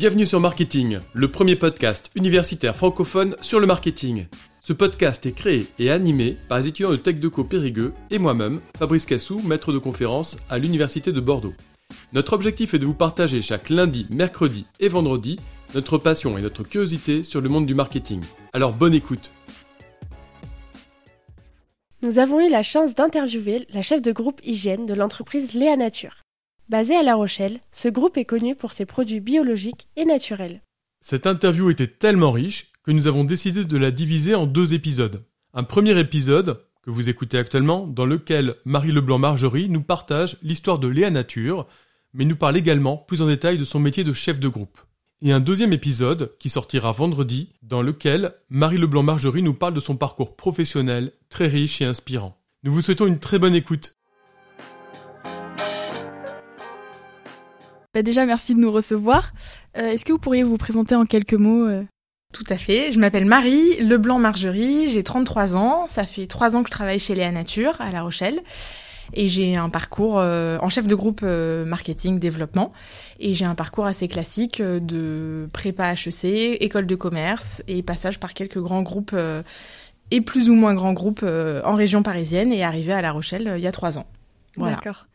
Bienvenue sur Marketing, le premier podcast universitaire francophone sur le marketing. Ce podcast est créé et animé par les étudiants de TechDeco Périgueux et moi-même, Fabrice Cassou, maître de conférence à l'Université de Bordeaux. Notre objectif est de vous partager chaque lundi, mercredi et vendredi notre passion et notre curiosité sur le monde du marketing. Alors bonne écoute Nous avons eu la chance d'interviewer la chef de groupe hygiène de l'entreprise Léa Nature. Basé à La Rochelle, ce groupe est connu pour ses produits biologiques et naturels. Cette interview était tellement riche que nous avons décidé de la diviser en deux épisodes. Un premier épisode, que vous écoutez actuellement, dans lequel Marie Leblanc-Margerie nous partage l'histoire de Léa Nature, mais nous parle également plus en détail de son métier de chef de groupe. Et un deuxième épisode, qui sortira vendredi, dans lequel Marie Leblanc-Margerie nous parle de son parcours professionnel très riche et inspirant. Nous vous souhaitons une très bonne écoute. Bah déjà, merci de nous recevoir. Euh, Est-ce que vous pourriez vous présenter en quelques mots euh Tout à fait. Je m'appelle Marie Leblanc-Margerie, j'ai 33 ans. Ça fait 3 ans que je travaille chez Léa Nature à La Rochelle. Et j'ai un parcours euh, en chef de groupe euh, marketing développement. Et j'ai un parcours assez classique euh, de prépa HEC, école de commerce et passage par quelques grands groupes euh, et plus ou moins grands groupes euh, en région parisienne et arrivé à La Rochelle il y a 3 ans. Voilà. D'accord.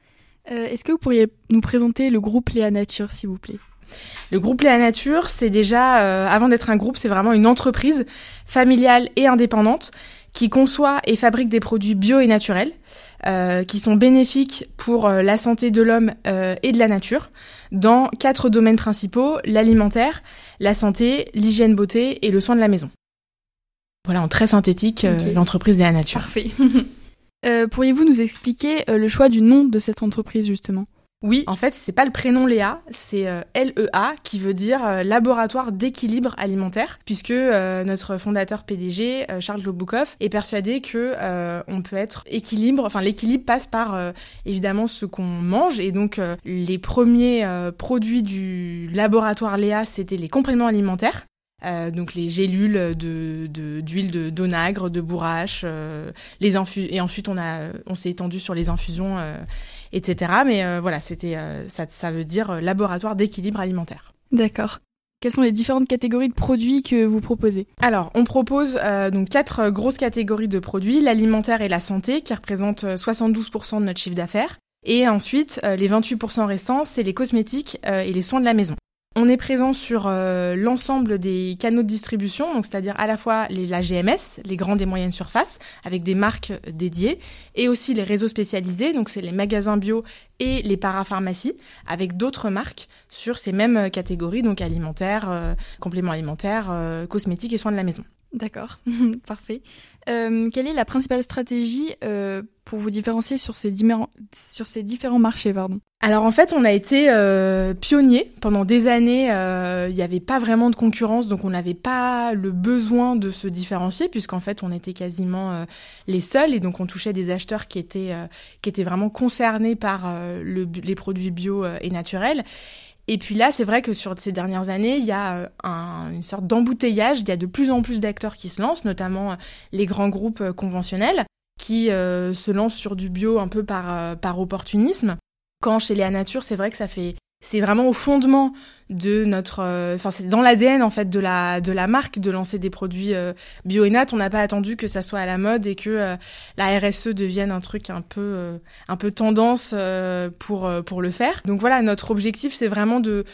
Euh, Est-ce que vous pourriez nous présenter le groupe Léa Nature, s'il vous plaît? Le groupe Léa Nature, c'est déjà, euh, avant d'être un groupe, c'est vraiment une entreprise familiale et indépendante qui conçoit et fabrique des produits bio et naturels euh, qui sont bénéfiques pour euh, la santé de l'homme euh, et de la nature dans quatre domaines principaux, l'alimentaire, la santé, l'hygiène beauté et le soin de la maison. Voilà, en très synthétique, euh, l'entreprise Léa Nature. Parfait. Euh, Pourriez-vous nous expliquer euh, le choix du nom de cette entreprise, justement? Oui, en fait, c'est pas le prénom Léa, c'est euh, LEA qui veut dire euh, laboratoire d'équilibre alimentaire, puisque notre fondateur PDG Charles Loboukov est persuadé que on peut être équilibre, enfin l'équilibre passe par évidemment ce qu'on mange et donc les premiers produits du laboratoire Léa, c'était les compléments alimentaires. Euh, donc les gélules de d'huile de d'onagre, de bourrache, euh, les infu et ensuite on a on s'est étendu sur les infusions euh, etc. Mais euh, voilà, c'était euh, ça, ça veut dire laboratoire d'équilibre alimentaire. D'accord. Quelles sont les différentes catégories de produits que vous proposez? Alors, on propose euh, donc quatre grosses catégories de produits l'alimentaire et la santé, qui représentent euh, 72% de notre chiffre d'affaires, et ensuite euh, les 28% restants, c'est les cosmétiques euh, et les soins de la maison. On est présent sur euh, l'ensemble des canaux de distribution, donc c'est-à-dire à la fois les, la GMS, les grandes et moyennes surfaces, avec des marques euh, dédiées, et aussi les réseaux spécialisés, donc c'est les magasins bio et les parapharmacies, avec d'autres marques sur ces mêmes euh, catégories, donc alimentaires, euh, compléments alimentaires, cosmétiques et soins de la maison. D'accord. Parfait. Quelle est la principale stratégie pour vous différencier sur ces, sur ces différents marchés pardon Alors en fait, on a été euh, pionniers pendant des années. euh, Il n'y avait pas vraiment de concurrence, donc on n'avait pas le besoin de se différencier puisqu'en fait, on était quasiment euh, les seuls et donc on touchait des acheteurs qui étaient euh, qui étaient vraiment concernés par euh, le, les produits bio et naturels. Et puis là, c'est vrai que sur ces dernières années, il y a un- une sorte d'embouteillage. Il y a de plus en plus d'acteurs qui se lancent, notamment les grands groupes conventionnels qui euh, se lancent sur du bio un peu par, euh, par opportunisme. Quand chez Léa Nature, c'est vrai que ça fait c'est vraiment au fondement de notre euh, enfin c'est dans l'ADN en fait de la de la marque de lancer des produits euh, bio et nat, on n'a pas attendu que ça soit à la mode et que euh, la RSE devienne un truc un peu euh, un peu tendance pour pour le faire. Donc voilà, notre objectif c'est vraiment de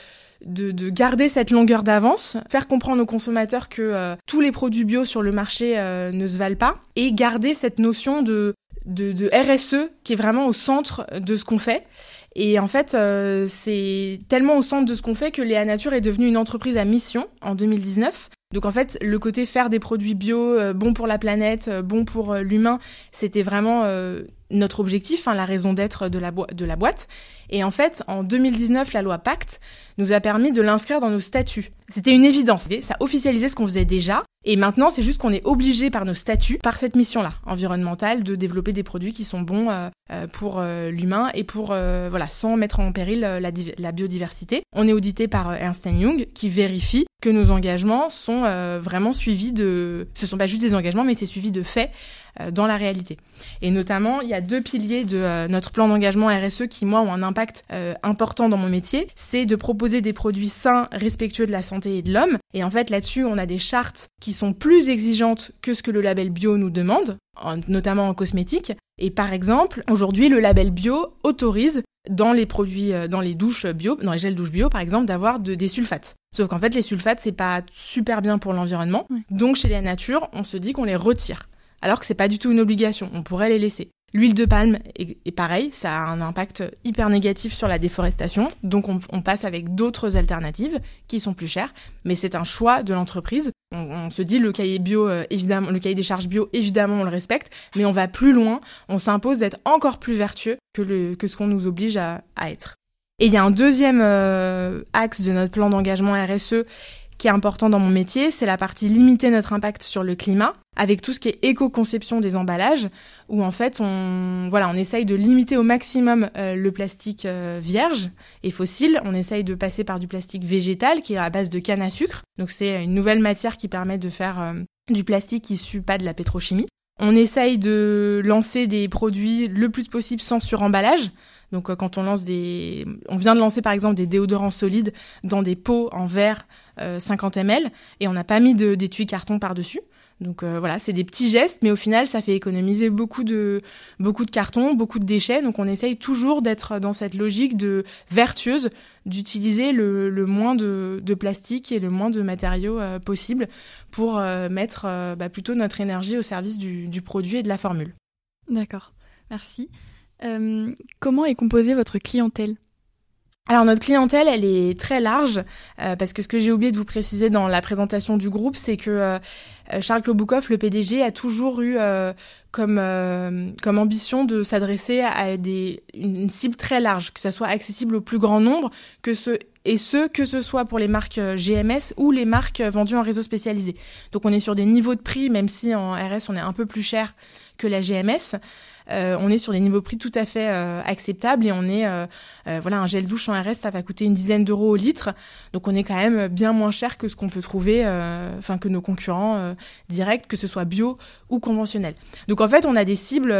de, de garder cette longueur d'avance, faire comprendre aux consommateurs que euh, tous les produits bio sur le marché euh, ne se valent pas, et garder cette notion de, RSE qui est vraiment au centre de ce qu'on fait. Et en fait, euh, c'est tellement au centre de ce qu'on fait que Léa Nature est devenue une entreprise à mission en 2019. Donc en fait, le côté faire des produits bio, euh, bons pour la planète, euh, bons pour l'humain, c'était vraiment notre objectif, hein, la raison d'être de, la de la boîte. Et en fait, en 2019, la loi Pacte nous a permis de l'inscrire dans nos statuts. C'était une évidence. Ça officialisait ce qu'on faisait déjà. Et maintenant, c'est juste qu'on est obligé par nos statuts, par cette mission-là, environnementale, de développer des produits qui sont bons euh, euh, pour euh, l'humain et pour, voilà, sans mettre en péril la, biodiversité. On est audité par Ernst Young qui vérifie que nos engagements sont vraiment suivis de... Ce sont pas juste des engagements, mais c'est suivi de faits dans la réalité. Et notamment, il y a deux piliers de notre plan d'engagement RSE qui, moi, ont un impact important dans mon métier. C'est de proposer des produits sains, respectueux de la santé et de l'homme. Et en fait, là-dessus, on a des chartes qui sont plus exigeantes que ce que le label bio nous demande, notamment en cosmétique. Et par exemple, aujourd'hui, le label bio autorise dans les produits, euh, dans les douches bio, dans les gels douches bio par exemple, d'avoir des sulfates. Sauf qu'en fait, les sulfates, c'est pas super bien pour l'environnement. Donc, chez la nature, on se dit qu'on les retire. Alors que c'est pas du tout une obligation. On pourrait les laisser. L'huile de palme est, pareil, ça a un impact hyper négatif sur la déforestation, donc on, passe avec d'autres alternatives qui sont plus chères, mais c'est un choix de l'entreprise. On, se dit le cahier bio, euh, évidemment, le cahier des charges bio, évidemment, on le respecte, mais on va plus loin, on s'impose d'être encore plus vertueux que, ce qu'on nous oblige à, être. Et il y a un deuxième euh, axe de notre plan d'engagement RSE qui est important dans mon métier, c'est la partie limiter notre impact sur le climat, avec tout ce qui est éco-conception des emballages, où en fait on, voilà, on essaye de limiter au maximum euh, le plastique euh, vierge et fossile. On essaye de passer par du plastique végétal qui est à base de canne à sucre. Donc c'est une nouvelle matière qui permet de faire euh, du plastique issu pas de la pétrochimie. On essaye de lancer des produits le plus possible sans suremballage. Donc euh, quand on lance des, on vient de lancer par exemple des déodorants solides dans des pots en verre 50 euh, ml et on n'a pas mis d'étui carton par dessus. Donc euh, voilà, c'est des petits gestes, mais au final, ça fait économiser beaucoup de beaucoup de carton, beaucoup de déchets. Donc on essaye toujours d'être dans cette logique de vertueuse, d'utiliser le, moins de, plastique et le moins de matériaux possible pour mettre bah, plutôt notre énergie au service du produit et de la formule. D'accord, merci. Euh, comment est composée votre clientèle? Alors notre clientèle, elle est très large euh, parce que ce que j'ai oublié de vous préciser dans la présentation du groupe, c'est que euh, Charles Kloboukov, le PDG, a toujours eu comme ambition de s'adresser à des une cible très large, que ça soit accessible au plus grand nombre, que ce et ce que ce soit pour les marques GMS ou les marques vendues en réseau spécialisé. Donc on est sur des niveaux de prix, même si en RS on est un peu plus cher que la GMS. Euh, on est sur des niveaux prix tout à fait euh, acceptables et on est euh, voilà un gel douche en RS ça va coûter une dizaine d'euros au litre. Donc on est quand même bien moins cher que ce qu'on peut trouver enfin que nos concurrents directs que ce soit bio ou conventionnel. Donc en fait on a des cibles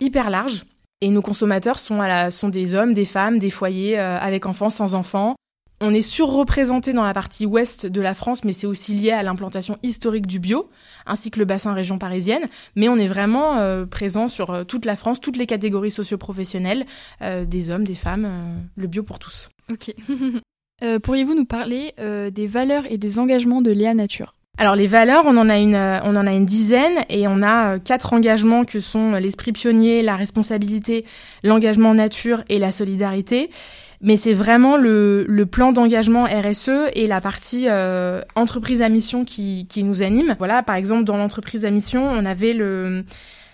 hyper larges et nos consommateurs sont, des hommes, des femmes, des foyers avec enfants, sans enfants, on est surreprésenté dans la partie ouest de la France, mais c'est aussi lié à l'implantation historique du bio, ainsi que le bassin région parisienne. Mais on est vraiment euh, présent sur euh, toute la France, toutes les catégories socioprofessionnelles, euh, des hommes, des femmes, le bio pour tous. Ok. Pourriez-vous nous parler des valeurs et des engagements de Léa Nature? Alors les valeurs, on en a une, on en a une dizaine et on a quatre engagements que sont l'esprit pionnier, la responsabilité, l'engagement nature et la solidarité mais c'est vraiment le, plan d'engagement RSE et la partie euh, entreprise à mission qui, nous anime. Voilà, par exemple, dans l'entreprise à mission, on avait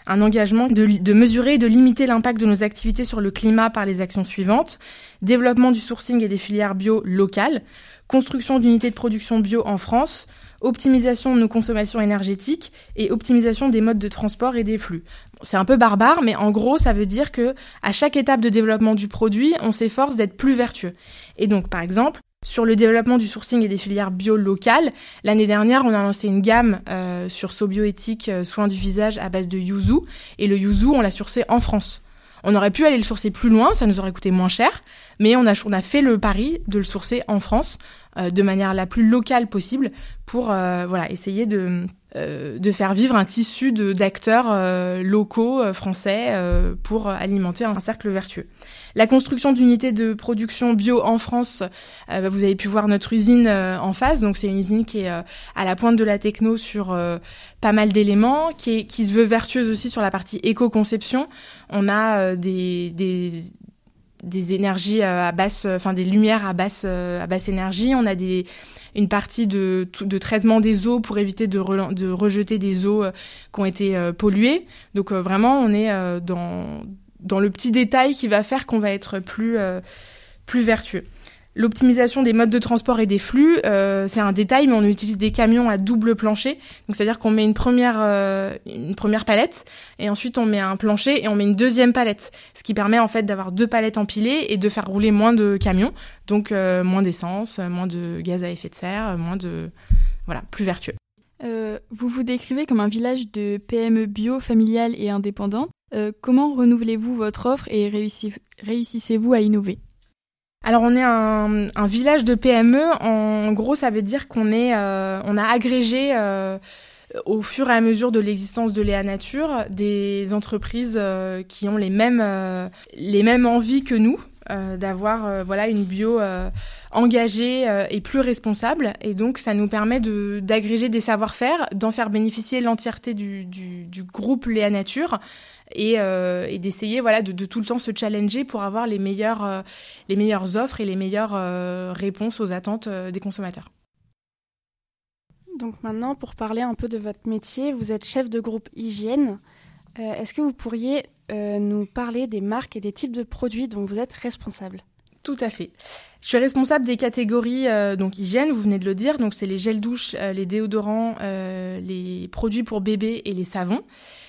un engagement de mesurer et de limiter l'impact de nos activités sur le climat par les actions suivantes. Développement du sourcing et des filières bio locales, construction d'unités de production bio en France, optimisation de nos consommations énergétiques et optimisation des modes de transport et des flux. C'est un peu barbare, mais en gros, ça veut dire que à chaque étape de développement du produit, on s'efforce d'être plus vertueux. Et donc, par exemple, sur le développement du sourcing et des filières bio locales, l'année dernière, on a lancé une gamme euh, sur Sobioéthique euh, soins du visage à base de yuzu. Et le yuzu, on l'a sourcé en France. On aurait pu aller le sourcer plus loin, ça nous aurait coûté moins cher, mais on a, on a fait le pari de le sourcer en France euh, de manière la plus locale possible pour euh, voilà essayer de euh, de faire vivre un tissu d'acteurs locaux français pour alimenter un cercle vertueux. La construction d'unités de production bio en France, bah, vous avez pu voir notre usine en face, donc c'est une usine qui est à la pointe de la techno sur pas mal d'éléments, qui, se veut vertueuse aussi sur la partie éco-conception. On a des, énergies euh, à basse, enfin des lumières à basse, euh, énergie. On a des, une partie de, traitement des eaux pour éviter de, de rejeter des eaux euh, qui ont été polluées. Donc vraiment, on est dans, dans le petit détail qui va faire qu'on va être plus, plus vertueux. L'optimisation des modes de transport et des flux, euh, c'est un détail, mais on utilise des camions à double plancher. Donc c'est-à-dire qu'on met une première euh, une première palette et ensuite on met un plancher et on met une deuxième palette, ce qui permet en fait d'avoir deux palettes empilées et de faire rouler moins de camions, donc euh, moins d'essence, moins de gaz à effet de serre, moins de voilà plus vertueux. vous vous décrivez comme un village de PME bio, familiale et indépendante. Comment renouvelez-vous votre offre et réussissez-vous à innover? Alors on est un, village de PME. En gros, ça veut dire qu'on euh, a agrégé euh, au fur et à mesure de l'existence de Léa Nature des entreprises euh, qui ont les mêmes, envies que nous. d'avoir voilà une bio engagée et plus responsable et donc ça nous permet de d'agréger des savoir-faire d'en faire bénéficier l'entièreté du, groupe Léa Nature euh, et, d'essayer voilà de, tout le temps se challenger pour avoir les meilleures euh, les meilleures offres et les meilleures euh, réponses aux attentes des consommateurs. Donc maintenant, pour parler un peu de votre métier, vous êtes chef de groupe hygiène. Est-ce que vous pourriez nous parler des marques et des types de produits dont vous êtes responsable? Tout à fait. Je suis responsable des catégories donc hygiène, vous venez de le dire, donc c'est les gels douche, les déodorants, les produits pour bébés et les savons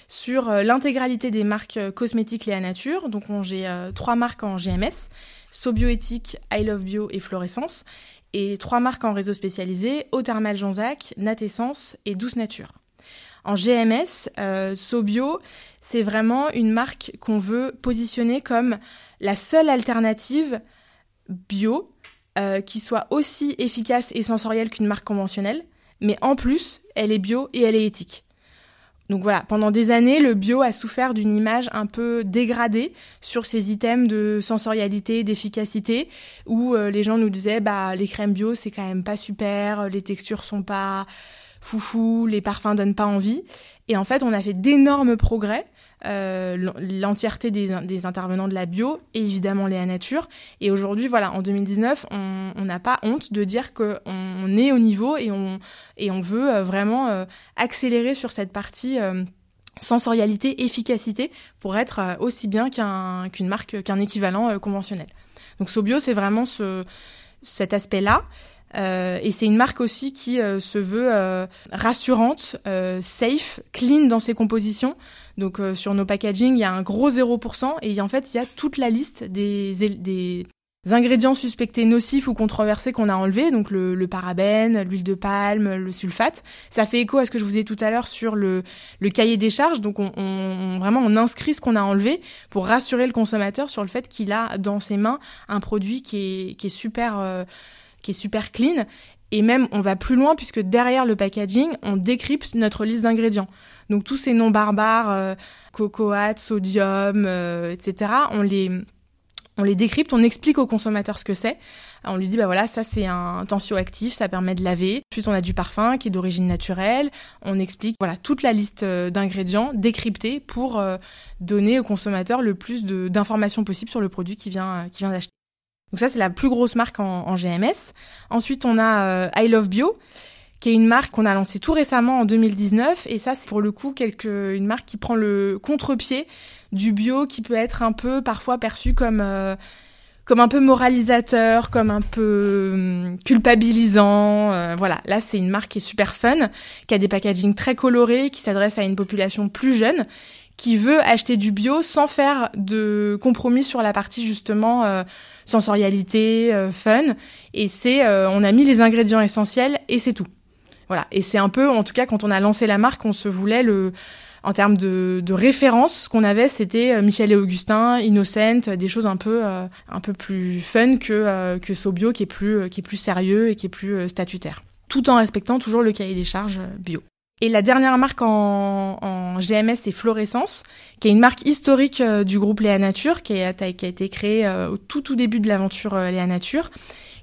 sur euh, l'intégralité des marques euh, cosmétiques Léa Nature. Donc j'ai euh, trois marques en GMS, Sobioéthique, I Love Bio et Florescence, et trois marques en réseau spécialisé, Eau Thermale Jean-Zac, Natessence et Douce Nature. En GMS, Sobio, c'est vraiment une marque qu'on veut positionner comme la seule alternative bio qui soit aussi efficace et sensorielle qu'une marque conventionnelle, mais en plus, elle est bio et elle est éthique. Donc voilà, pendant des années, le bio a souffert d'une image un peu dégradée sur ces items de sensorialité, d'efficacité, où euh, les gens nous disaient bah les crèmes bio c'est quand même pas super, les textures sont pas foufou, les parfums donnent pas envie. Et en fait, on a fait d'énormes progrès euh, l'entièreté des, intervenants de la bio et évidemment Léa Nature. Et aujourd'hui, voilà, en 2019, on n'a pas honte de dire qu'on on est au niveau et on, et on veut euh, vraiment euh, accélérer sur cette partie sensorialité, efficacité pour être aussi bien qu'une marque, qu'un équivalent conventionnel. Donc Sobio, c'est vraiment ce, cet aspect-là. Et c'est une marque aussi qui se veut rassurante, safe, clean dans ses compositions. Donc euh, sur nos packaging, il y a un gros 0% et en fait, il y a toute la liste des, ingrédients suspectés nocifs ou controversés qu'on a enlevés, donc le, le parabène, l'huile de palme, le sulfate. Ça fait écho à ce que je vous disais tout à l'heure sur le, cahier des charges. Donc on, on, vraiment on inscrit ce qu'on a enlevé pour rassurer le consommateur sur le fait qu'il a dans ses mains un produit qui est, super euh, qui est super clean et même, on va plus loin puisque derrière le packaging, on décrypte notre liste d'ingrédients. Donc tous ces noms barbares, euh, cocoate, sodium, euh, etc., on les, on les décrypte, on explique au consommateur ce que c'est. On lui dit, bah voilà, ça c'est un tensioactif, ça permet de laver. Puis on a du parfum qui est d'origine naturelle. On explique, voilà, toute la liste euh, d'ingrédients décryptés pour donner au consommateur le plus d'informations possible sur le produit qui vient, qui vient d'acheter. Donc ça, c'est la plus grosse marque en, GMS. Ensuite, on a euh, I Love Bio, qui est une marque qu'on a lancée tout récemment en 2019. Et ça, c'est pour le coup quelque, une marque qui prend le contre-pied du bio, qui peut être un peu parfois perçu comme... Euh, comme un peu moralisateur, comme un peu hum, culpabilisant. Euh, voilà, là c'est une marque qui est super fun, qui a des packaging très colorés, qui s'adresse à une population plus jeune qui veut acheter du bio sans faire de compromis sur la partie justement euh, sensorialité, euh, fun. Et c'est, euh, on a mis les ingrédients essentiels et c'est tout. Voilà. Et c'est un peu, en tout cas, quand on a lancé la marque, on se voulait le, en termes de, de référence, ce qu'on avait, c'était Michel et Augustin, Innocent, des choses un peu, un peu plus fun que que Sobio, qui est plus, qui est plus sérieux et qui est plus statutaire, tout en respectant toujours le cahier des charges bio. Et la dernière marque en, GMS, c'est Florescence, qui est une marque historique euh, du groupe Léa Nature, qui a, qui a été créée euh, au tout tout début de l'aventure euh, Léa Nature,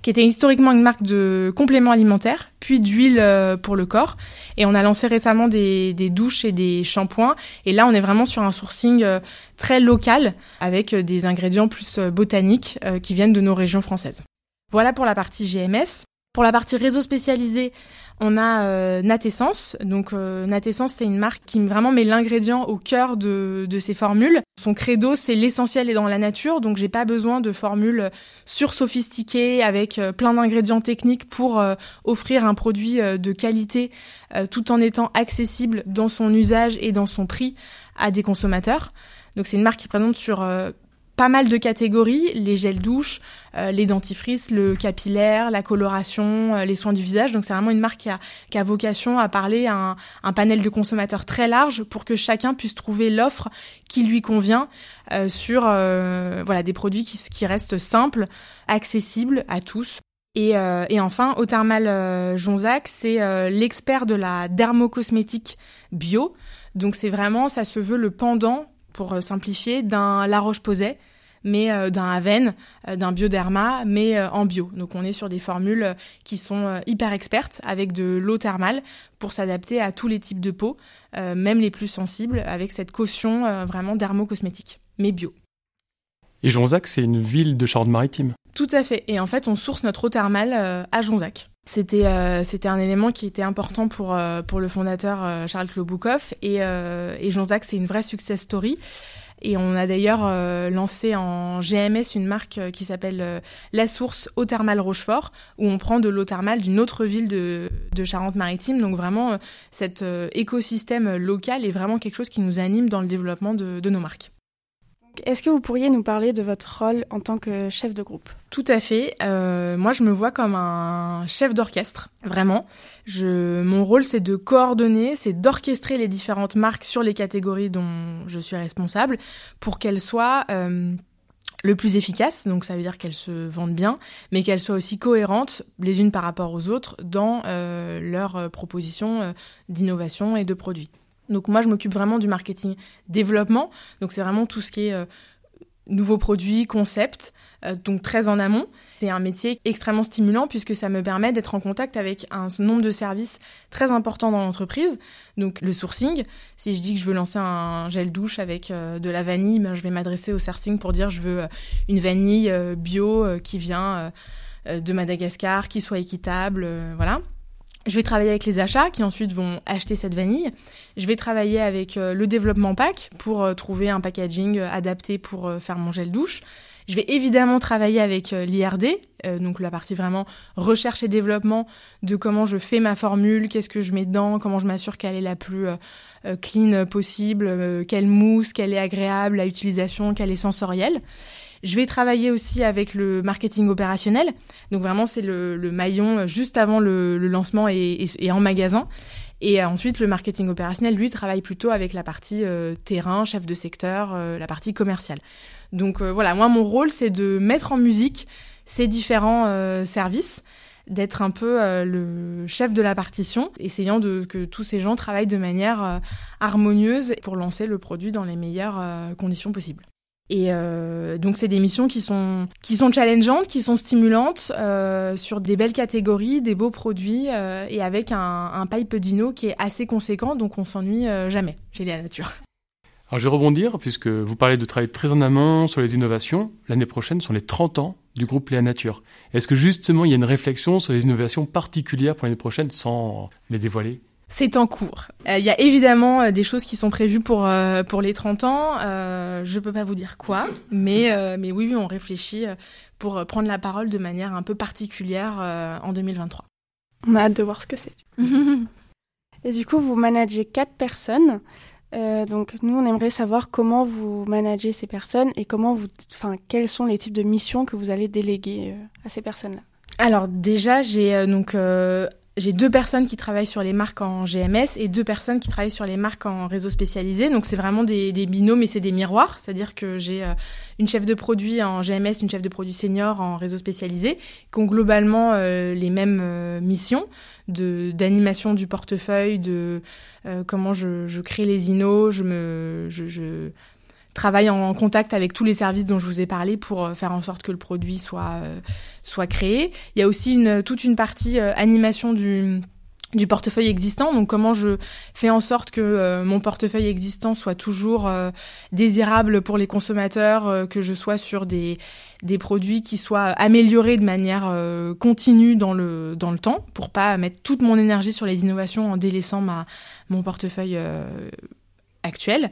qui était historiquement une marque de compléments alimentaires, puis d'huile pour le corps. Et on a lancé récemment des, des, douches et des shampoings. Et là, on est vraiment sur un sourcing très local, avec des ingrédients plus botaniques qui viennent de nos régions françaises. Voilà pour la partie GMS. Pour la partie réseau spécialisé, on a euh, Natessence. Donc euh, Natessence, c'est une marque qui vraiment met l'ingrédient au cœur de, de ses formules. Son credo, c'est l'essentiel est dans la nature. Donc j'ai pas besoin de formules sursophistiquées avec euh, plein d'ingrédients techniques pour euh, offrir un produit euh, de qualité tout en étant accessible dans son usage et dans son prix à des consommateurs. Donc c'est une marque qui présente sur pas mal de catégories, les gels douches, euh, les dentifrices, le capillaire, la coloration, euh, les soins du visage. Donc c'est vraiment une marque qui a, vocation à parler à un, panel de consommateurs très large pour que chacun puisse trouver l'offre qui lui convient euh, sur voilà des produits qui, restent simples, accessibles à tous. Et, euh, enfin, au thermal Jonzac, c'est l'expert de la dermocosmétique bio. Donc c'est vraiment, ça se veut le pendant pour euh, simplifier, d'un La Roche-Posay, mais euh, d'un Aven, euh, d'un Bioderma, mais en bio. Donc on est sur des formules qui sont hyper expertes avec de l'eau thermale pour s'adapter à tous les types de peau, même les plus sensibles, avec cette caution vraiment dermo-cosmétique, mais bio. Et Jonzac, c'est une ville de Charente-Maritime. Tout à fait. Et en fait, on source notre eau thermale à Jonzac. C'était euh, c'était un élément qui était important pour euh, pour le fondateur euh, Charles Kloboukov et Jacques c'est une vraie success story et on a d'ailleurs lancé en GMS une marque qui s'appelle La Source Eau Thermale Rochefort où on prend de l'eau thermale d'une autre ville de de Charente-Maritime donc vraiment cet écosystème local est vraiment quelque chose qui nous anime dans le développement de, de nos marques. Est-ce que vous pourriez nous parler de votre rôle en tant que chef de groupe? Tout à fait. Euh, moi, je me vois comme un chef d'orchestre, vraiment. Mon rôle, c'est de coordonner, c'est d'orchestrer les différentes marques sur les catégories dont je suis responsable pour qu'elles soient euh, le plus efficaces. Donc, ça veut dire qu'elles se vendent bien, mais qu'elles soient aussi cohérentes les unes par rapport aux autres dans euh, leurs propositions d'innovation et de produits. Donc moi, je m'occupe vraiment du marketing développement. Donc c'est vraiment tout ce qui est euh, nouveaux produits, concepts, euh, donc très en amont. C'est un métier extrêmement stimulant puisque ça me permet d'être en contact avec un nombre de services très important dans l'entreprise. Donc le sourcing, si je dis que je veux lancer un gel douche avec euh, de la vanille, ben, je vais m'adresser au sourcing pour dire je veux une vanille bio qui vient de Madagascar, qui soit équitable, voilà. Je vais travailler avec les achats qui ensuite vont acheter cette vanille. Je vais travailler avec euh, le développement pack pour euh, trouver un packaging euh, adapté pour faire mon gel douche. Je vais évidemment travailler avec l'IRD, donc la partie vraiment recherche et développement de comment je fais ma formule, qu'est-ce que je mets dedans, comment je m'assure qu'elle est la plus clean possible, quelle mousse, qu'elle est agréable à utilisation, qu'elle est sensorielle. Je vais travailler aussi avec le marketing opérationnel. Donc vraiment, c'est le, maillon juste avant le, lancement et, en magasin. Et ensuite, le marketing opérationnel, lui, travaille plutôt avec la partie euh, terrain, chef de secteur, euh, la partie commerciale. Donc euh, voilà, moi, mon rôle, c'est de mettre en musique ces différents services d'être un peu le chef de la partition, essayant de que tous ces gens travaillent de manière harmonieuse pour lancer le produit dans les meilleures conditions possibles. Et euh, donc c'est des missions qui sont qui sont challengeantes, qui sont stimulantes euh, sur des belles catégories, des beaux produits euh, et avec un, un pipe dino qui est assez conséquent, donc on s'ennuie jamais chez la nature. Alors je vais rebondir puisque vous parlez de travail très en amont sur les innovations. L'année prochaine sont les 30 ans du groupe Léa Nature. Est-ce que justement il y a une réflexion sur les innovations particulières pour l'année prochaine sans les dévoiler? C'est en cours. Il euh, y a évidemment euh, des choses qui sont prévues pour euh, pour les 30 ans. Euh, je peux pas vous dire quoi, mais mais oui, oui, on réfléchit pour prendre la parole de manière un peu particulière en 2023. On a hâte de voir ce que c'est. Et du coup, vous managez quatre personnes. donc nous, on aimerait savoir comment vous managez ces personnes et comment vous, enfin, quels sont les types de missions que vous allez déléguer à ces personnes-là. Alors déjà, j'ai donc j'ai deux personnes qui travaillent sur les marques en GMS et deux personnes qui travaillent sur les marques en réseau spécialisé. Donc c'est vraiment des, des, binômes et c'est des miroirs. C'est-à-dire que j'ai euh, une chef de produit en GMS, une chef de produit senior en réseau spécialisé, qui ont globalement euh, les mêmes euh, missions de d'animation du portefeuille, de comment je, je, crée les inos, je me je, je travaille en contact avec tous les services dont je vous ai parlé pour euh, faire en sorte que le produit soit euh, soit créé. Il y a aussi toute une partie euh, animation du portefeuille existant. Donc comment je fais en sorte que mon portefeuille existant soit toujours désirable pour les consommateurs, que je sois sur des, des produits qui soient améliorés de manière continue dans le, dans le temps, pour pas mettre toute mon énergie sur les innovations en délaissant ma, mon portefeuille actuel.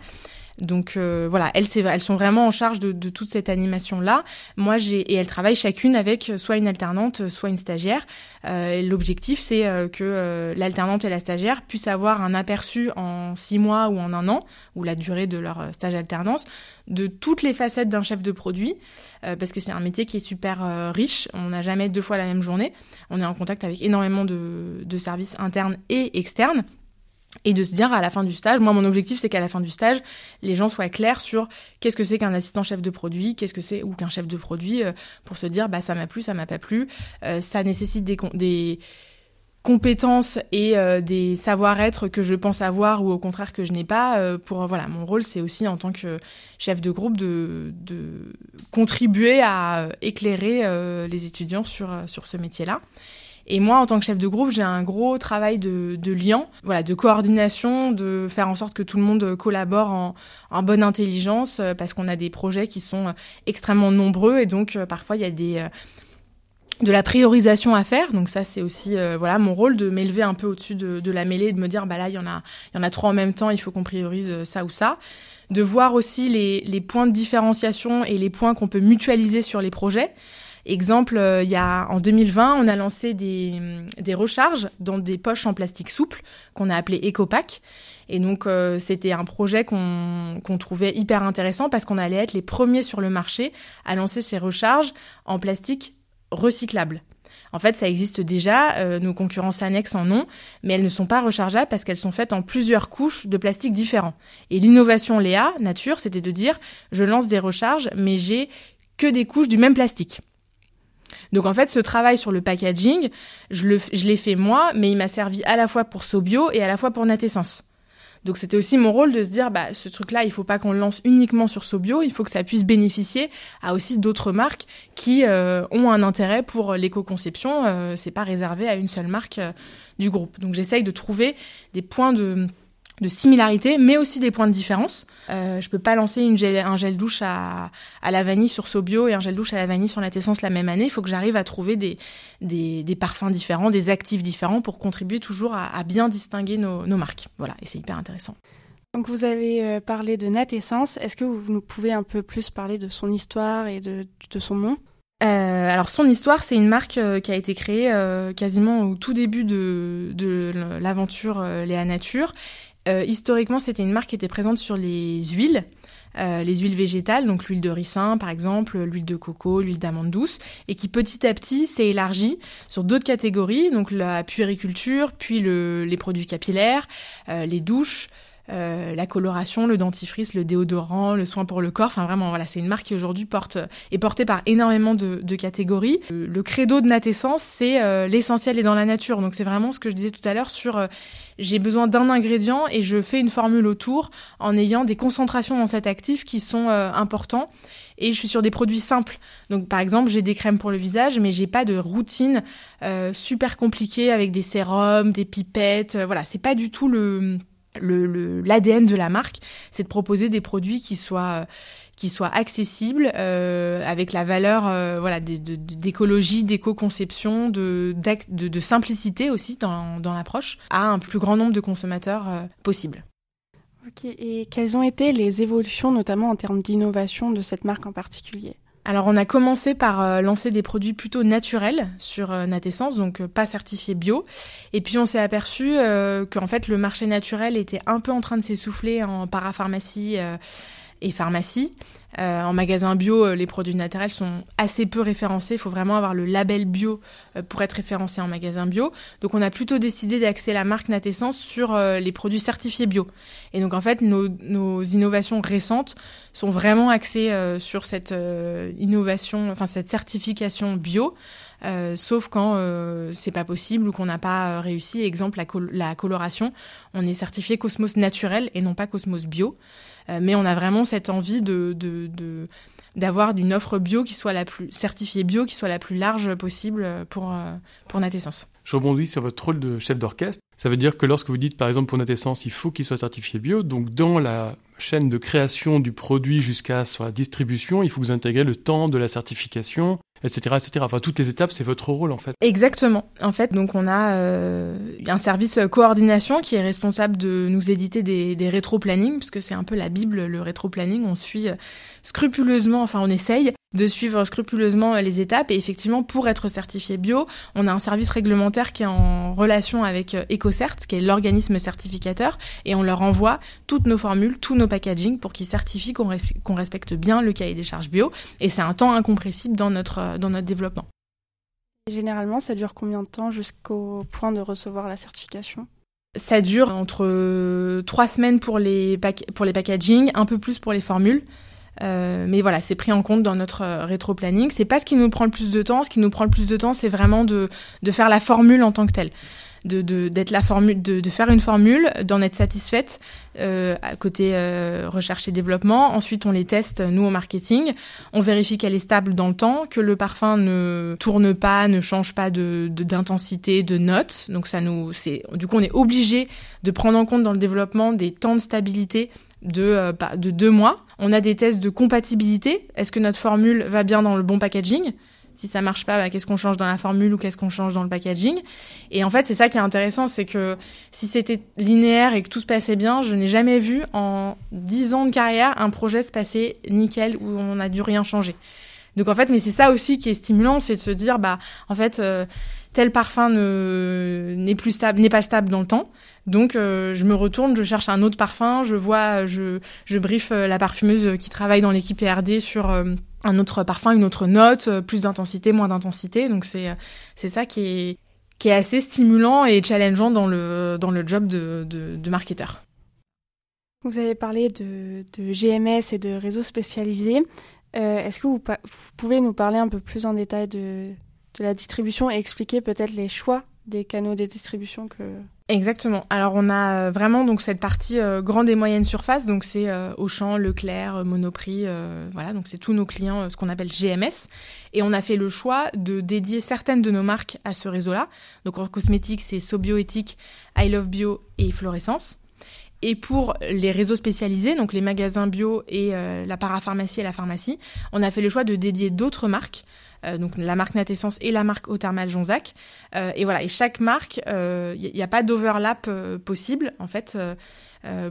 Donc euh, voilà, elles, sont vraiment en charge de, toute cette animation-là. Moi, j'ai et elles travaillent chacune avec soit une alternante, soit une stagiaire. Euh, L'objectif, c'est euh, que euh, l'alternante et la stagiaire puissent avoir un aperçu en six mois ou en un an, ou la durée de leur stage alternance, de toutes les facettes d'un chef de produit, parce que c'est un métier qui est super riche. On n'a jamais deux fois la même journée. On est en contact avec énormément de services internes et externes et de se dire à la fin du stage, moi mon objectif c'est qu'à la fin du stage, les gens soient clairs sur qu'est-ce que c'est qu'un assistant chef de produit, qu'est-ce que c'est ou qu'un chef de produit euh, pour se dire bah ça m'a plu, ça m'a pas plu, euh, ça nécessite des, compétences et euh, des savoir-être que je pense avoir ou au contraire que je n'ai pas pour voilà mon rôle c'est aussi en tant que chef de groupe de, de contribuer à éclairer les étudiants sur sur ce métier là et moi, en tant que chef de groupe, j'ai un gros travail de, de lien, voilà, de coordination, de faire en sorte que tout le monde collabore en, bonne intelligence, euh, parce qu'on a des projets qui sont euh, extrêmement nombreux et donc euh, parfois il y a des de la priorisation à faire. Donc ça, c'est aussi voilà mon rôle de m'élever un peu au-dessus de, la mêlée, de me dire bah là il y en a il y en a trois en même temps, il faut qu'on priorise ça ou ça. De voir aussi les points de différenciation et les points qu'on peut mutualiser sur les projets. Exemple, euh, il y a en 2020, on a lancé des, des recharges dans des poches en plastique souple qu'on a appelé EcoPack. Et donc, euh, c'était un projet qu'on trouvait hyper intéressant parce qu'on allait être les premiers sur le marché à lancer ces recharges en plastique recyclable. En fait, ça existe déjà, euh, nos concurrents annexes en ont, mais elles ne sont pas rechargeables parce qu'elles sont faites en plusieurs couches de plastique différents. Et l'innovation Léa, nature, c'était de dire, je lance des recharges, mais j'ai que des couches du même plastique. Donc en fait, ce travail sur le packaging, je l'ai fait moi, mais il m'a servi à la fois pour Sobio et à la fois pour Natessence. Donc c'était aussi mon rôle de se dire, bah ce truc-là, il faut pas qu'on le lance uniquement sur Sobio, il faut que ça puisse bénéficier à aussi d'autres marques qui euh, ont un intérêt pour l'éco-conception. Euh, c'est pas réservé à une seule marque euh, du groupe. Donc j'essaye de trouver des points de de similarités, mais aussi des points de différence. Euh, je peux pas lancer une gel, un gel douche à, à la vanille sur Sobio et un gel douche à la vanille sur la la même année. Il faut que j'arrive à trouver des, des, des, parfums différents, des actifs différents pour contribuer toujours à, à bien distinguer nos, nos, marques. Voilà, et c'est hyper intéressant. Donc vous avez euh, parlé de Natessence. Est-ce que vous nous pouvez un peu plus parler de son histoire et de, de son nom? Euh, alors son histoire, c'est une marque euh, qui a été créée euh, quasiment au tout début de, de l'aventure Léa Nature euh, historiquement, c'était une marque qui était présente sur les huiles. Euh, les huiles végétales, donc l'huile de ricin par exemple, l'huile de coco, l'huile d'amande douce, et qui petit à petit s'est élargie sur d'autres catégories, donc la puériculture, puis le, les produits capillaires, euh, les douches, euh, la coloration, le dentifrice, le déodorant, le soin pour le corps. Enfin vraiment, voilà, c'est une marque qui aujourd'hui porte est portée par énormément de, de catégories. Euh, le credo de Natessence, c'est euh, l'essentiel est dans la nature. Donc c'est vraiment ce que je disais tout à l'heure sur j'ai besoin d'un ingrédient et je fais une formule autour en ayant des concentrations dans cet actif qui sont importants et je suis sur des produits simples. Donc par exemple, j'ai des crèmes pour le visage, mais j'ai pas de routine super compliquée avec des sérums, des pipettes. voilà, c'est pas du tout le l'ADN de la marque, c'est de proposer des produits qui soient qui soient accessibles euh, avec la valeur euh, voilà d'écologie, d'éco-conception, de, simplicité aussi dans, l'approche à un plus grand nombre de consommateurs euh, possible. Ok, et quelles ont été les évolutions notamment en termes d'innovation de cette marque en particulier? Alors on a commencé par euh, lancer des produits plutôt naturels sur euh, Natessence, donc euh, pas certifiés bio. Et puis on s'est aperçu qu'en fait le marché naturel était un peu en train de s'essouffler en parapharmacie et pharmacie. Euh, en magasin bio, euh, les produits naturels sont assez peu référencés. Il faut vraiment avoir le label bio euh, pour être référencé en magasin bio. Donc on a plutôt décidé d'axer la marque Natessence sur les produits certifiés bio. Et donc en fait, nos, innovations récentes sont vraiment axées sur cette innovation, enfin cette certification bio. Euh, sauf quand euh, c'est pas possible ou qu'on n'a pas réussi. Exemple, la, coloration, on est certifié Cosmos naturel et non pas Cosmos bio. Euh, mais on a vraiment cette envie de, d'avoir une offre bio qui soit la plus certifiée bio, qui soit la plus large possible pour, pour Natessence. Je rebondis sur votre rôle de chef d'orchestre. Ça veut dire que lorsque vous dites, par exemple, pour notre essence, il faut qu'il soit certifié bio, donc dans la chaîne de création du produit jusqu'à sa distribution, il faut que vous intégrez le temps de la certification, etc., etc. Enfin, toutes les étapes, c'est votre rôle en fait. Exactement. En fait, donc on a euh, un service coordination qui est responsable de nous éditer des, des rétro-plannings, puisque c'est un peu la Bible, le rétro-planning. On suit scrupuleusement, enfin on essaye de suivre scrupuleusement les étapes. Et effectivement, pour être certifié bio, on a un service réglementaire qui est en relation avec euh, EcoCert, qui est l'organisme certificateur, et on leur envoie toutes nos formules, tous nos packaging pour qu'ils certifient qu'on respecte bien le cahier des charges bio. Et c'est un temps incompressible dans notre, euh, dans notre développement. généralement, ça dure combien de temps jusqu'au point de recevoir la certification? Ça dure entre euh, trois semaines pour les, pour les packaging, un peu plus pour les formules. Euh, mais voilà, c'est pris en compte dans notre euh, rétro-planning. C'est pas ce qui nous prend le plus de temps. Ce qui nous prend le plus de temps, c'est vraiment de, de faire la formule en tant que telle. De, de, d'être la formule, de, de faire une formule, d'en être satisfaite euh, côté euh, recherche et développement. Ensuite, on les teste nous au marketing. On vérifie qu'elle est stable dans le temps, que le parfum ne tourne pas, ne change pas de, d'intensité, de notes. Donc ça nous, c'est du coup on est obligé de prendre en compte dans le développement des temps de stabilité de, euh, de deux mois. On a des tests de compatibilité. Est-ce que notre formule va bien dans le bon packaging? Si ça marche pas, bah, qu'est-ce qu'on change dans la formule ou qu'est-ce qu'on change dans le packaging? Et en fait, c'est ça qui est intéressant, c'est que si c'était linéaire et que tout se passait bien, je n'ai jamais vu en dix ans de carrière un projet se passer nickel où on n'a dû rien changer. Donc en fait, mais c'est ça aussi qui est stimulant, c'est de se dire bah en fait euh, tel parfum ne n'est plus stable, n'est pas stable dans le temps. Donc euh, je me retourne, je cherche un autre parfum, je vois, je, je brief euh, la parfumeuse qui travaille dans l'équipe PRD sur euh, un autre parfum, une autre note, plus d'intensité, moins d'intensité. Donc c'est c'est ça qui est qui est assez stimulant et challengeant dans le dans le job de, de, de marketeur. Vous avez parlé de, de GMS et de réseaux spécialisés. Est-ce que vous, vous, pouvez nous parler un peu plus en détail de, de la distribution et expliquer peut-être les choix des canaux de distribution que Exactement. Alors on a euh, vraiment donc cette partie euh, grande et moyenne surface, donc c'est euh, Auchan, Leclerc, Monoprix, voilà, donc c'est tous nos clients, ce qu'on appelle GMS. Et on a fait le choix de dédier certaines de nos marques à ce réseau-là. Donc en cosmétique, c'est Sobioéthique, I Love Bio et Florescence. Et pour les réseaux spécialisés, donc les magasins bio et la parapharmacie et la pharmacie, on a fait le choix de dédier d'autres marques. Euh, donc la marque Natessence et la marque Othermal Jonzac. Euh, et voilà, et chaque marque, il euh, n'y a, pas d'overlap possible en fait.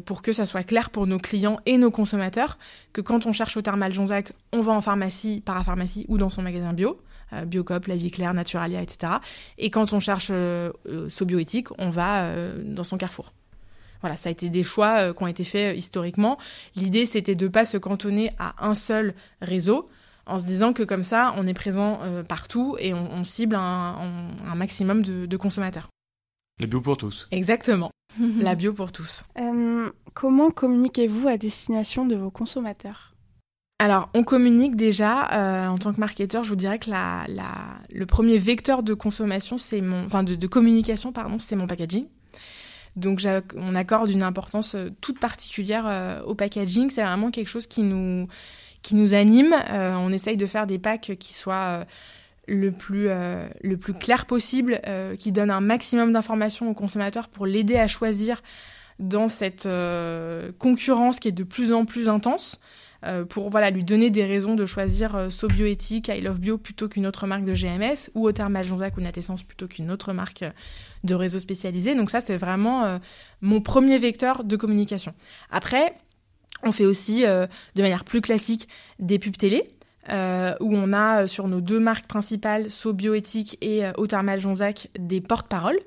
pour que ça soit clair pour nos clients et nos consommateurs que quand on cherche au thermal Jonzac, on va en pharmacie, parapharmacie ou dans son magasin bio. Biocop, La Vie Claire, Naturalia, etc. Et quand on cherche euh, Sobioéthique, on va dans son carrefour. Voilà, ça a été des choix qui ont été faits historiquement. L'idée, c'était de ne pas se cantonner à un seul réseau, en se disant que comme ça, on est présent euh, partout et on, cible un, maximum de, consommateurs. La bio pour tous. Exactement. la bio pour tous. Euh, comment communiquez-vous à destination de vos consommateurs? Alors, on communique déjà euh, en tant que marketeur. Je vous dirais que la, le premier vecteur de consommation, c'est mon, enfin de, de communication, pardon, c'est mon packaging. Donc, on accorde une importance toute particulière au packaging. C'est vraiment quelque chose qui nous qui nous anime. Euh, on essaye de faire des packs qui soient euh, le plus, euh, le plus clair possible, qui donnent un maximum d'informations au consommateur pour l'aider à choisir dans cette concurrence qui est de plus en plus intense. pour voilà lui donner des raisons de choisir Sobioéthique, I Love Bio plutôt qu'une autre marque de GMS ou Othermal Jonzac ou Natessence plutôt qu'une autre marque de réseau spécialisé. Donc ça c'est vraiment mon premier vecteur de communication. Après, on fait aussi, euh, de manière plus classique, des pubs télé. Euh, où on a euh, sur nos deux marques principales, So Bioéthique et euh, Othermal Jonzac, des porte-paroles,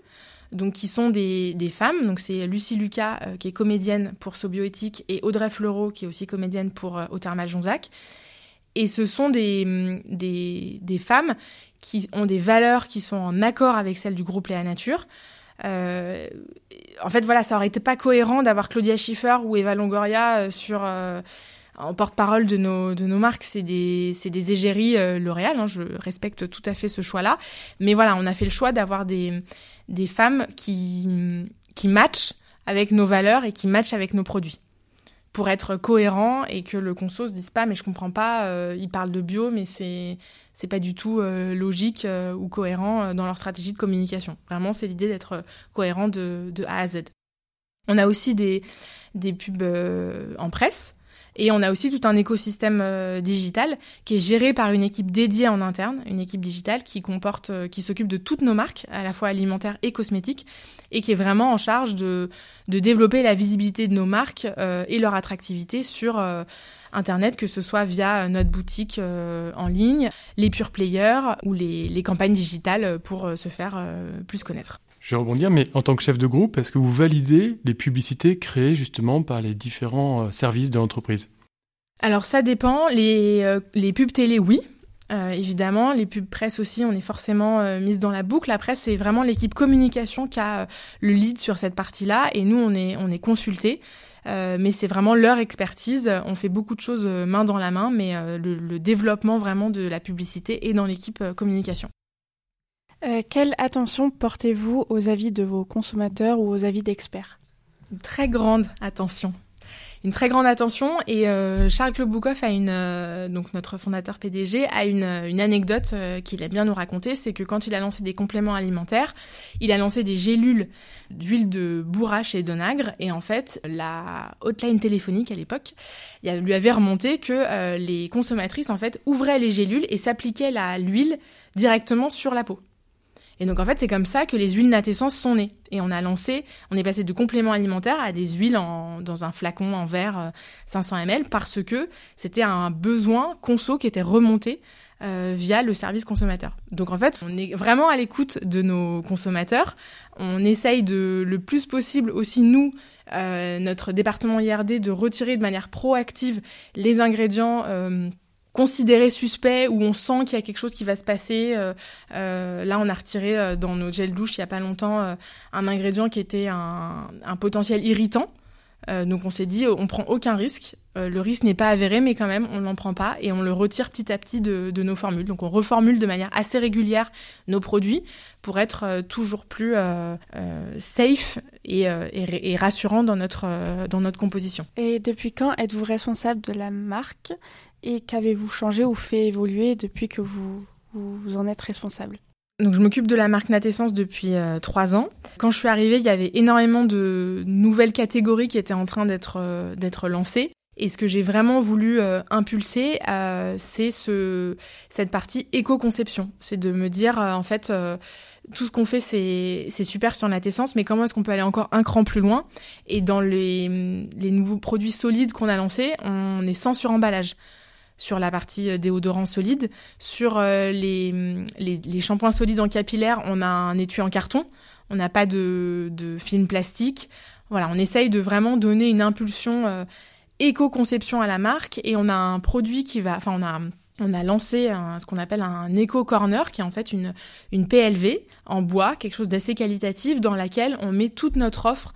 donc qui sont des, femmes. Donc c'est Lucie Lucas qui est comédienne pour So Bioéthique et Audrey Fleurot qui est aussi comédienne pour Othermal Jonzac. Et ce sont des, mm, des, femmes qui ont des valeurs qui sont en accord avec celles du groupe Léa Nature. Euh, en fait, voilà, ça aurait été pas cohérent d'avoir Claudia Schiffer ou Eva Longoria euh, sur euh, en porte-parole de nos, de nos marques, c'est des, c'est des égéries L'Oréal. Hein, je respecte tout à fait ce choix-là. Mais voilà, on a fait le choix d'avoir des, des femmes qui, qui matchent avec nos valeurs et qui matchent avec nos produits. Pour être cohérent et que le conso se dise pas, mais je comprends pas, il parle de bio, mais c'est, c'est pas du tout logique ou cohérent dans leur stratégie de communication. Vraiment, c'est l'idée d'être cohérent de, A à Z. On a aussi des, pubs en presse. Et on a aussi tout un écosystème euh, digital qui est géré par une équipe dédiée en interne, une équipe digitale qui comporte, euh, qui s'occupe de toutes nos marques, à la fois alimentaires et cosmétiques, et qui est vraiment en charge de, développer la visibilité de nos marques euh, et leur attractivité sur Internet, que ce soit via notre boutique en ligne, les pure players ou les, les campagnes digitales pour se faire plus connaître. Je vais rebondir, mais en tant que chef de groupe, est-ce que vous validez les publicités créées justement par les différents euh, services de l'entreprise? Alors ça dépend. Les, euh, les pubs télé, oui. Euh, évidemment, les pubs presse aussi, on est forcément mise dans la boucle. La presse, c'est vraiment l'équipe communication qui a le lead sur cette partie-là, et nous, on est, on est consultés. Mais c'est vraiment leur expertise. On fait beaucoup de choses main dans la main, mais le, le, développement vraiment de la publicité est dans l'équipe communication. Euh, quelle attention portez-vous aux avis de vos consommateurs ou aux avis d'experts? Très grande attention. Une très grande attention. Et euh, Charles Kloboukoff a euh, donc notre fondateur PDG a une, une anecdote qu'il aime bien nous raconter, c'est que quand il a lancé des compléments alimentaires, il a lancé des gélules d'huile de bourrache et d'onagre et en fait la hotline téléphonique à l'époque lui avait remonté que les consommatrices en fait ouvraient les gélules et s'appliquaient l'huile directement sur la peau. Et donc en fait, c'est comme ça que les huiles natescence sont nées. Et on a lancé, on est passé de compléments alimentaires à des huiles dans un flacon en verre 500 euh, ml parce que c'était un besoin conso qui était remonté euh, via le service consommateur. Donc en fait, on est vraiment à l'écoute de nos consommateurs. On essaye de le plus possible aussi nous, euh, notre département IRD, de retirer de manière proactive les ingrédients considéré suspect où on sent qu'il y a quelque chose qui va se passer. Euh, euh, là, on a retiré euh, dans nos gels douche il y a pas longtemps un ingrédient qui était un, potentiel irritant. donc on s'est dit on prend aucun risque. le risque n'est pas avéré, mais quand même on n'en prend pas et on le retire petit à petit de, nos formules. Donc on reformule de manière assez régulière nos produits pour être toujours plus safe et, et, rassurant dans notre dans notre composition. Et depuis quand êtes-vous responsable de la marque? Et qu'avez-vous changé ou fait évoluer depuis que vous, vous en êtes responsable? Donc je m'occupe de la marque Natessence depuis euh, trois ans. Quand je suis arrivée, il y avait énormément de nouvelles catégories qui étaient en train d'être euh, d'être lancées. Et ce que j'ai vraiment voulu euh, impulser, c'est ce cette partie éco-conception. C'est de me dire en fait tout ce qu'on fait c'est super sur Natessence, mais comment est-ce qu'on peut aller encore un cran plus loin? Et dans les les nouveaux produits solides qu'on a lancés, on est sans suremballage sur la partie euh, déodorant solide. Sur euh, les, les, shampoings solides en capillaire, on a un étui en carton. On n'a pas de, de, film plastique. Voilà, on essaye de vraiment donner une impulsion euh, éco-conception à la marque et on a un produit qui va, enfin on a on a lancé ce qu'on appelle un Eco Corner, qui est en fait une, une PLV en bois, quelque chose d'assez qualitatif, dans laquelle on met toute notre offre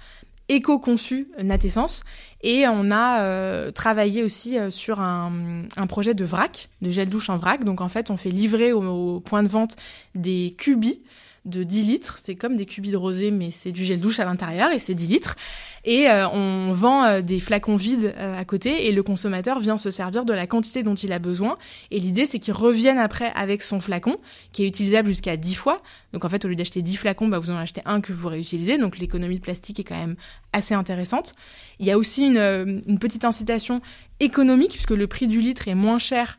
éco-conçu Natessence. Et on a euh, travaillé aussi euh, sur un, un, projet de vrac, de gel douche en vrac. Donc en fait, on fait livrer au, point de vente des cubis de 10 litres. C'est comme des cubis de rosé, mais c'est du gel douche à l'intérieur et c'est 10 litres. Et euh, on vend euh, des flacons vides euh, à côté et le consommateur vient se servir de la quantité dont il a besoin. Et l'idée, c'est qu'il revienne après avec son flacon, qui est utilisable jusqu'à 10 fois. Donc en fait, au lieu d'acheter 10 flacons, bah, vous en achetez un que vous réutilisez. Donc l'économie de plastique est quand même assez intéressante. Il y a aussi une, une petite incitation économique, puisque le prix du litre est moins cher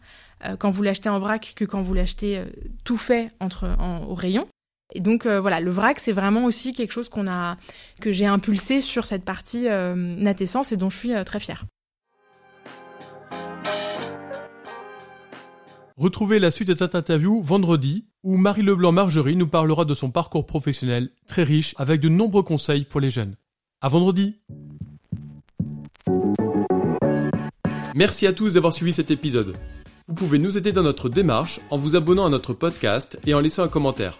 quand vous l'achetez en vrac que quand vous l'achetez tout fait entre, au rayon. Et donc euh, voilà, le vrac, c'est vraiment aussi quelque chose qu'on a, que j'ai impulsé sur cette partie euh, et dont je suis euh, très fière. Retrouvez la suite de cette interview vendredi où Marie Leblanc-Margerie nous parlera de son parcours professionnel très riche avec de nombreux conseils pour les jeunes. À vendredi! Merci à tous d'avoir suivi cet épisode. Vous pouvez nous aider dans notre démarche en vous abonnant à notre podcast et en laissant un commentaire.